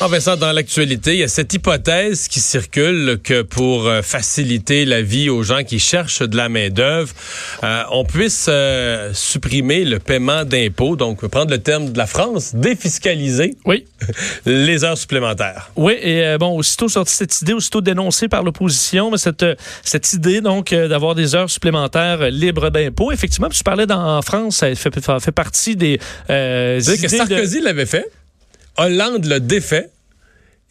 Ah ben ça, dans l'actualité, il y a cette hypothèse qui circule que pour euh, faciliter la vie aux gens qui cherchent de la main-d'œuvre, euh, on puisse euh, supprimer le paiement d'impôts, donc prendre le terme de la France, défiscaliser Oui. les heures supplémentaires. Oui, et bon, aussitôt sorti cette idée, aussitôt dénoncée par l'opposition, mais cette, cette idée, donc, d'avoir des heures supplémentaires libres d'impôts, effectivement, tu parlais dans, en France, ça fait, ça fait partie des idées que Sarkozy l'avait fait? Hollande l'a défait.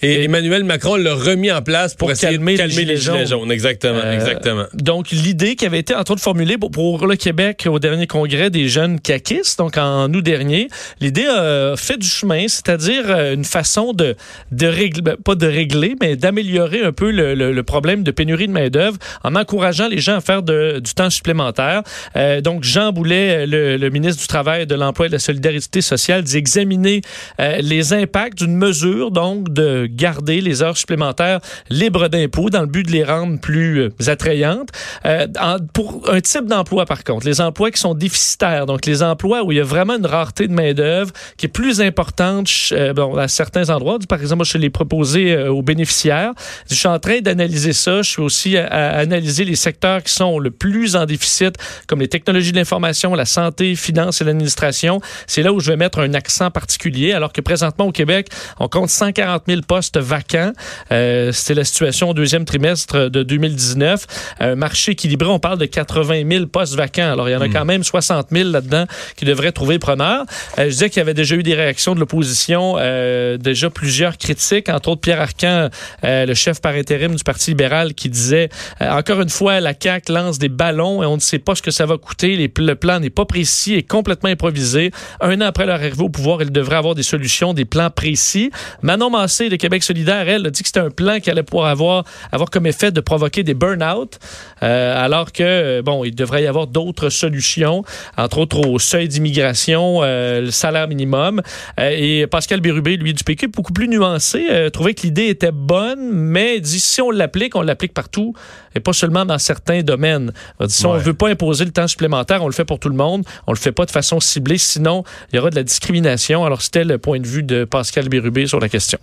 Et Emmanuel Macron l'a remis en place pour, essayer calmer, de calmer les, gilets jaunes. Exactement, euh, exactement. Donc, l'idée qui avait été, entre autres, formulée pour, le Québec au dernier congrès des jeunes caquistes, donc en août dernier, l'idée a fait du chemin, c'est-à-dire euh, une façon de, de régler, ben, pas de régler, mais d'améliorer un peu le, problème de pénurie de main-d'œuvre en encourageant les gens à faire du temps supplémentaire. Euh, donc, Jean Boulet, le, ministre du Travail, de l'Emploi et de la Solidarité sociale, dit examiner les impacts d'une mesure, donc, de garder les heures supplémentaires libres d'impôts dans le but de les rendre plus euh, attrayantes. Euh, pour un type d'emploi, par contre, les emplois qui sont déficitaires, donc les emplois où il y a vraiment une rareté de main-d'œuvre qui est plus importante euh, bon, à certains endroits. Par exemple, je l'ai proposé aux bénéficiaires. Je suis en train d'analyser ça. Je suis aussi à, analyser les secteurs qui sont le plus en déficit, comme les technologies de l'information, la santé, finance et l'administration. C'est là où je vais mettre un accent particulier, alors que présentement au Québec, on compte 140 000 postes vacants. Euh, C'était la situation au deuxième trimestre de 2019. Un marché équilibré, on parle de 80 000 postes vacants. Alors, il y en a hmm. quand même 60 000 là-dedans qui devraient trouver preneur. Euh, je disais qu'il y avait déjà eu des réactions de l'opposition, euh, déjà plusieurs critiques, entre autres Pierre Arcan, euh, le chef par intérim du Parti libéral, qui disait, euh, encore une fois, la CAQ lance des ballons et on ne sait pas ce que ça va coûter. Les, le plan n'est pas précis et complètement improvisé. Un an après leur arrivée au pouvoir, il devrait avoir des solutions, des plans précis. Manon Massé de Québec solidaire, elle, a dit que c'était un plan qui allait pouvoir avoir, avoir comme effet de provoquer des burn-out, euh, alors que, euh, bon, il devrait y avoir d'autres solutions, entre autres au seuil d'immigration, euh, le salaire minimum. et Pascal Bérubé, lui, du PQ, beaucoup plus nuancé, trouvait que l'idée était bonne, mais dit si on l'applique, on l'applique partout et pas seulement dans certains domaines. si on ne veut pas imposer le temps supplémentaire, on le fait pour tout le monde. On le fait pas de façon ciblée, sinon il y aura de la discrimination. Alors c'était le point de vue de Pascal Bérubé sur la question.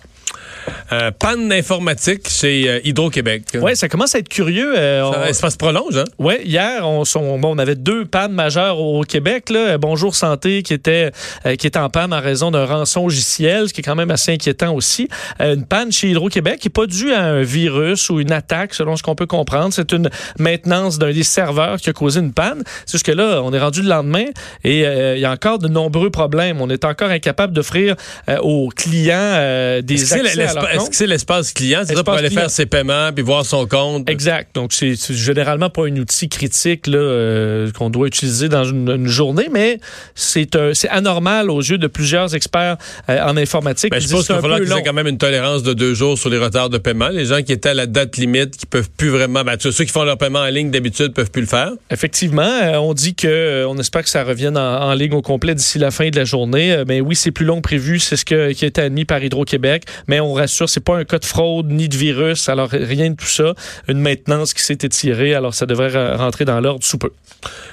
Euh, panne informatique chez euh, Hydro-Québec. Oui, ça commence à être curieux. Euh, ça, se prolonge, hein? Oui, hier, on, on, avait deux pannes majeures au Québec. Là. Bonjour Santé qui était, qui était en panne en raison d'un rançon logiciel, ce qui est quand même assez inquiétant aussi. une panne chez Hydro-Québec qui n'est pas due à un virus ou une attaque, selon ce qu'on peut comprendre. C'est une maintenance d'un des serveurs qui a causé une panne. C'est juste que là, on est rendu le lendemain et il y a encore de nombreux problèmes. On est encore incapable d'offrir aux clients des accès est-ce que c'est l'espace client? C'est pour aller faire ses paiements puis voir son compte? Exact. Donc, c'est généralement pas un outil critique euh, qu'on doit utiliser dans une, journée, mais c'est anormal aux yeux de plusieurs experts euh, en informatique. Ben, je pense qu'il va falloir qu'ils aient quand même une tolérance de deux jours sur les retards de paiement. Les gens qui étaient à la date limite, qui peuvent plus vraiment... Ben, ceux qui font leur paiement en ligne d'habitude peuvent plus le faire. Effectivement. Euh, on dit que on espère que ça revienne en, ligne au complet d'ici la fin de la journée. mais oui, c'est plus long que prévu. C'est ce qui a été admis par Hydro-Québec. Mais on rassure, c'est pas un cas de fraude ni de virus, alors rien de tout ça. Une maintenance qui s'est étirée, alors ça devrait rentrer dans l'ordre sous peu.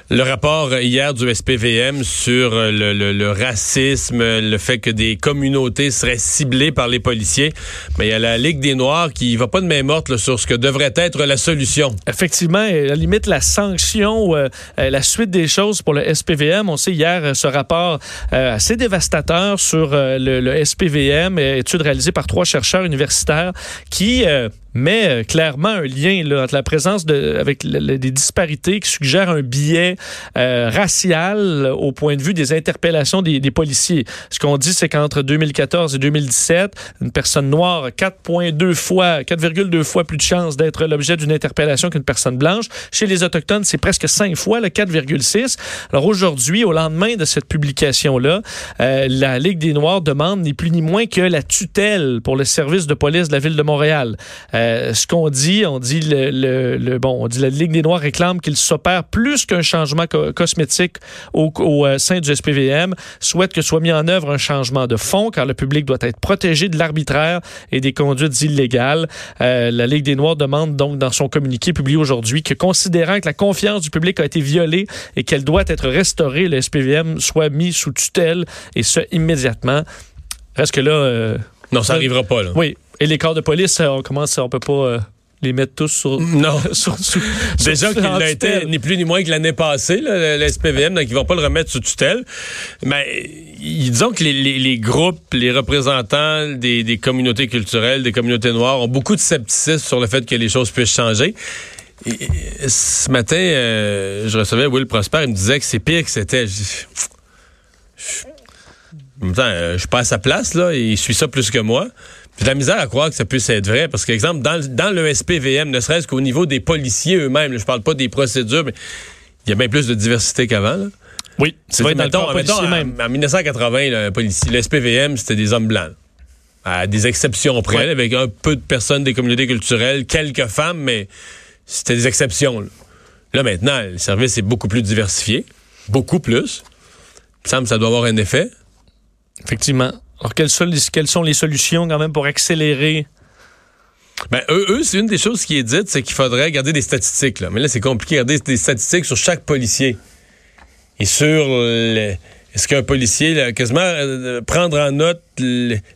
Le rapport hier du SPVM sur le, racisme, le fait que des communautés seraient ciblées par les policiers, mais il y a la Ligue des Noirs qui va pas de main morte sur ce que devrait être la solution. Effectivement, à la limite, la sanction, euh, euh, la suite des choses pour le SPVM, on sait hier euh, ce rapport assez dévastateur sur le, le SPVM, étude réalisée par trois chercheurs universitaires qui mais euh, clairement un lien là, entre la présence de, avec le- disparités qui suggèrent un biais euh, racial au point de vue des interpellations des, policiers. Ce qu'on dit, c'est qu'entre 2014 et 2017, une personne noire a 4,2 fois, 4,2 fois plus de chances d'être l'objet d'une interpellation qu'une personne blanche. Chez les Autochtones, c'est presque 5 fois, le 4,6. Alors aujourd'hui, au lendemain de cette publication-là, euh, la Ligue des Noirs demande ni plus ni moins que la tutelle pour le service de police de la ville de Montréal. Euh, ce qu'on dit, on dit le, le- le- bon, on dit la Ligue des Noirs réclame qu'il s'opère plus qu'un changement co- cosmétique au, au, euh, sein du SPVM, souhaite que soit mis en œuvre un changement de fond car le public doit être protégé de l'arbitraire et des conduites illégales. Euh, la Ligue des Noirs demande donc dans son communiqué publié aujourd'hui que considérant que la confiance du public a été violée et qu'elle doit être restaurée, le SPVM soit mis sous tutelle et ce immédiatement. Reste que là, euh, Non, ça n'arrivera pas, là. oui. Et les corps de police, euh, on commence, on peut pas euh, les mettre tous sur. Non. sur- Déjà qu'il l'a été ni plus ni moins que l'année passée, là, le, SPVM, donc ils vont pas le remettre sous tutelle. Mais disons que les, les- les groupes, les représentants des, des communautés culturelles, des communautés noires ont beaucoup de scepticisme sur le fait que les choses puissent changer. Et- ce matin, euh, je recevais Will Prosper, il me disait que c'est pire que c'était. Je- je- En même temps, je suis pas à sa place, là, il suit ça plus que moi. J'ai de la misère à croire que ça puisse être vrai, parce qu'exemple, dans, le- dans le SPVM, ne serait-ce qu'au niveau des policiers eux-mêmes, là, je parle pas des procédures, mais il y a bien plus de diversité qu'avant. là. Oui, dans le Mettons- mettons, policier en, même. en 1980, là, un policier- le SPVM, c'était des hommes blancs. À des exceptions près, Ouais. avec un peu de personnes des communautés culturelles, quelques femmes, mais c'était des exceptions. Là, Là, maintenant, le service est beaucoup plus diversifié, beaucoup plus. Il me semble que ça doit avoir un effet. Effectivement. Alors, quelles sont, les, solutions quand même pour accélérer? Ben, eux, eux, c'est une des choses qui est dite, c'est qu'il faudrait garder des statistiques. Là. Mais là, c'est compliqué, garder des statistiques sur chaque policier. Et sur le- est-ce qu'un policier, quasiment euh, prendre en note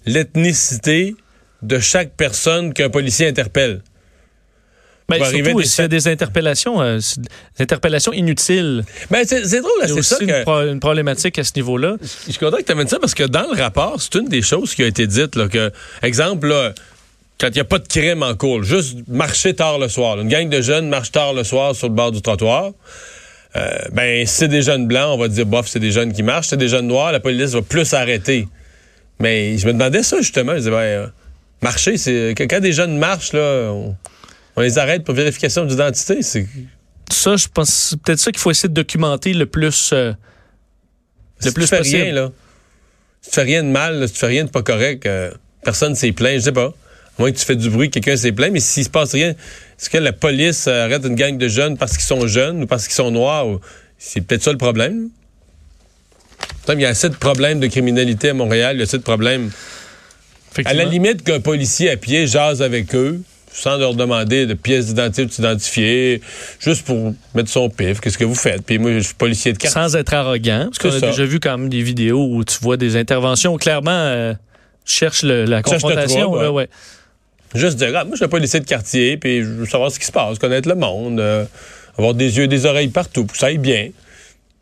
l'ethnicité de chaque personne qu'un policier interpelle? Ben, va arriver surtout, des a des interpellations, euh, c'est- des interpellations inutiles. Ben, c'est c'est drôle, c'est ça une, que... pro- une problématique à ce niveau-là. Je suis content que tu amènes ça parce que dans le rapport, c'est une des choses qui a été dite. Là, que, exemple, là, quand il n'y a pas de crime en cours, juste marcher tard le soir. là, une gang de jeunes marche tard le soir sur le bord du trottoir. Euh, ben, si c'est des jeunes blancs, on va dire, bof, c'est des jeunes qui marchent. C'est des jeunes noirs, la police va plus arrêter. Mais je me demandais ça, justement. Je disais, ben, euh, marcher, c'est. Quand, quand des jeunes marchent, là, on, on les arrête pour vérification d'identité. C'est. Ça, je pense, c'est peut-être ça qu'il faut essayer de documenter le plus. euh, le si plus tu fais possible. rien, là. Si tu fais rien de mal, là, si tu fais rien de pas correct, euh, personne s'est plaint, je sais pas. À moins que tu fais du bruit, quelqu'un s'est plaint, mais s'il se passe rien, est-ce que la police euh, arrête une gang de jeunes parce qu'ils sont jeunes ou parce qu'ils sont noirs? ou- C'est peut-être ça le problème? Il y a assez de problèmes de criminalité à Montréal, il y a assez de problèmes. À la limite qu'un policier à pied jase avec eux, sans leur demander de pièces d'identité ou de s'identifier, juste pour mettre son pif, qu'est-ce que vous faites? Puis moi, je suis policier de carte. Sans être arrogant. Parce qu'on a ça. déjà vu quand même des vidéos où tu vois des interventions où clairement euh, le- la Cherche le confrontation. là, ouais. Juste dire, ah, moi, je suis un policier de quartier, puis je veux savoir ce qui se passe, connaître le monde, euh, avoir des yeux et des oreilles partout, pour que ça aille bien.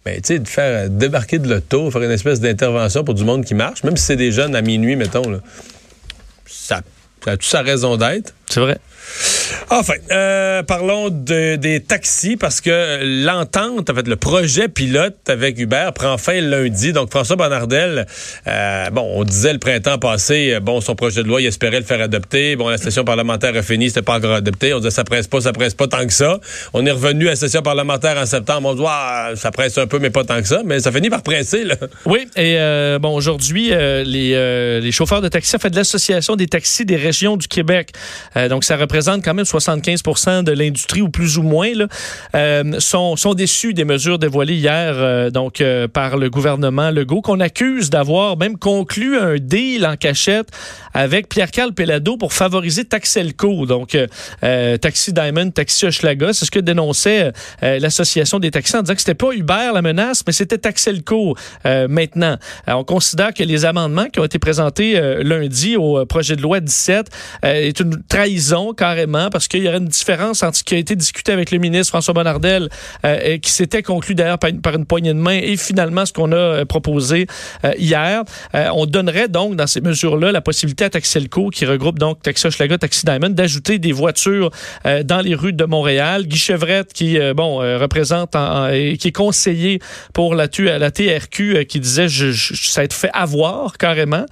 Mais, tu sais, de faire euh, débarquer de l'auto, faire une espèce d'intervention pour du monde qui marche, même si c'est des jeunes à minuit, mettons, là, ça, ça a toute sa raison d'être? C'est vrai. Enfin, euh, parlons de- des taxis parce que l'entente, en fait, le projet pilote avec Uber prend fin lundi. Donc, François Bonnardel, euh, bon, on disait le printemps passé, euh, bon, son projet de loi, il espérait le faire adopter. Bon, la session parlementaire a fini, c'était pas encore adopté. On disait ça presse pas, ça presse pas tant que ça. On est revenu à la session parlementaire en septembre. On dit, ça presse un peu, mais pas tant que ça. Mais ça finit par presser, là. Oui, et bon, aujourd'hui, les, chauffeurs de taxi, en fait, de l'Association des taxis des régions du Québec, donc ça représente quand même 75% de l'industrie, ou plus ou moins, là, euh, sont, sont déçus des mesures dévoilées hier euh, donc euh, par le gouvernement Legault, qu'on accuse d'avoir même conclu un deal en cachette avec Pierre-Carl Pelado pour favoriser Taxelco, donc Taxi Diamond, Taxi Hochelaga. C'est ce que dénonçait l'Association des taxis en disant que c'était pas Uber la menace, mais c'était Taxelco maintenant. On considère que les amendements qui ont été présentés lundi au projet de loi 17 euh, est une trahison carrément parce qu'il y aurait une différence entre ce qui a été discuté avec le ministre François Bonnardel, euh, qui s'était conclu d'ailleurs par, une- une poignée de main, et finalement ce qu'on a euh, proposé euh, hier. Euh, on donnerait donc dans ces mesures-là la possibilité à Taxelco, qui regroupe donc Taxi Hochelaga, Taxi Diamond, d'ajouter des voitures euh, dans les rues de Montréal. Guy Chevrette, qui euh, bon représente en- en- et qui est conseiller pour la, la TRQ, qui disait je, je- ça a été fait avoir carrément.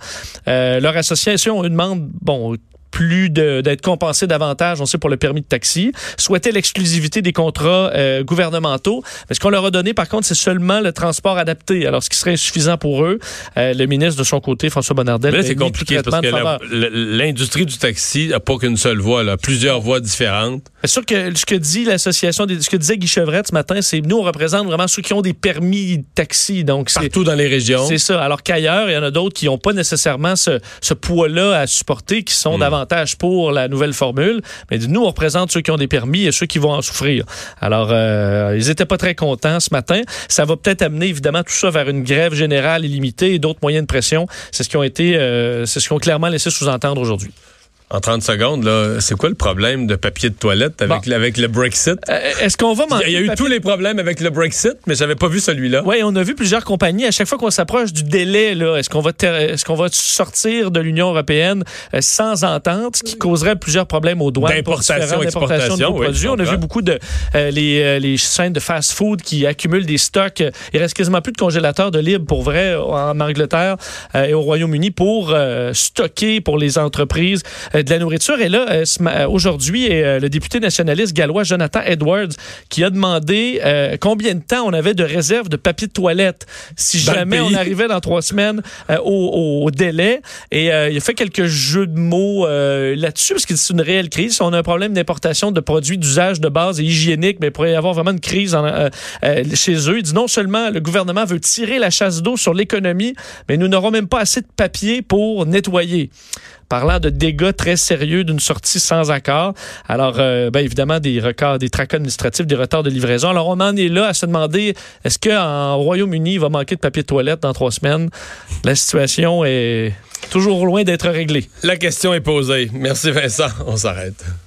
Leur association eux, demande bon plus d'être compensé davantage, on sait, pour le permis de taxi, souhaitait l'exclusivité des contrats euh, gouvernementaux. Mais ce qu'on leur a donné, par contre, c'est seulement le transport adapté. Alors, ce qui serait insuffisant pour eux, euh, le ministre, de son côté, François Bonnardel, Mais là, c'est compliqué parce que l'industrie du taxi n'a pas qu'une seule voie, là, plusieurs voies différentes. C'est sûr que ce que dit l'association, des- ce que disait Guy Chevrette ce matin, c'est nous, on représente vraiment ceux qui ont des permis de taxi. Donc, c'est Partout dans les régions. C'est ça. Alors qu'ailleurs, il y en a d'autres qui n'ont pas nécessairement ce, ce poids-là à supporter, qui sont davantage pour la nouvelle formule. Mais nous, on représente ceux qui ont des permis et ceux qui vont en souffrir. Alors, euh, ils étaient pas très contents ce matin. Ça va peut-être amener, évidemment, tout ça vers une grève générale illimitée et d'autres moyens de pression. C'est ce qui ont été, euh, c'est ce qu'ils ont clairement laissé sous-entendre aujourd'hui. En 30 secondes, là, c'est quoi le problème de papier de toilette avec, Bon. avec le Brexit? Euh, Est-ce qu'on va Il y a- manquer il y a de eu tous les problèmes avec le Brexit, mais j'avais pas vu celui-là. Oui, on a vu plusieurs compagnies. À chaque fois qu'on s'approche du délai, là, est-ce qu'on va ter- est-ce qu'on va sortir de l'Union européenne euh, sans entente, ce qui causerait plusieurs problèmes aux douanes D'importation, de exportation, nos oui, produits? On a vu beaucoup de euh, les, euh, les chaînes de fast-food qui accumulent des stocks. Il reste quasiment plus de congélateurs de libre pour vrai en Angleterre euh, et au Royaume-Uni pour euh, stocker pour les entreprises euh, de la nourriture. Et là, euh, ce ma- euh, aujourd'hui, euh, le député nationaliste gallois Jonathan Edwards qui a demandé euh, combien de temps on avait de réserve de papier de toilette si Dans jamais on arrivait dans trois semaines euh, au, au délai. Et euh, il a fait quelques jeux de mots euh, là-dessus parce que c'est une réelle crise. On a un problème d'importation de produits d'usage de base et hygiénique, mais il pourrait y avoir vraiment une crise en- euh, euh, chez eux. Il dit non seulement le gouvernement veut tirer la chasse d'eau sur l'économie, mais nous n'aurons même pas assez de papier pour nettoyer parlant de dégâts très sérieux d'une sortie sans accord. Alors, euh, ben, évidemment, des records, des tracas administratifs, des retards de livraison. Alors, on en est là à se demander, est-ce qu'en Royaume-Uni, il va manquer de papier de toilette dans trois semaines? La situation est toujours loin d'être réglée. La question est posée. Merci Vincent. On s'arrête.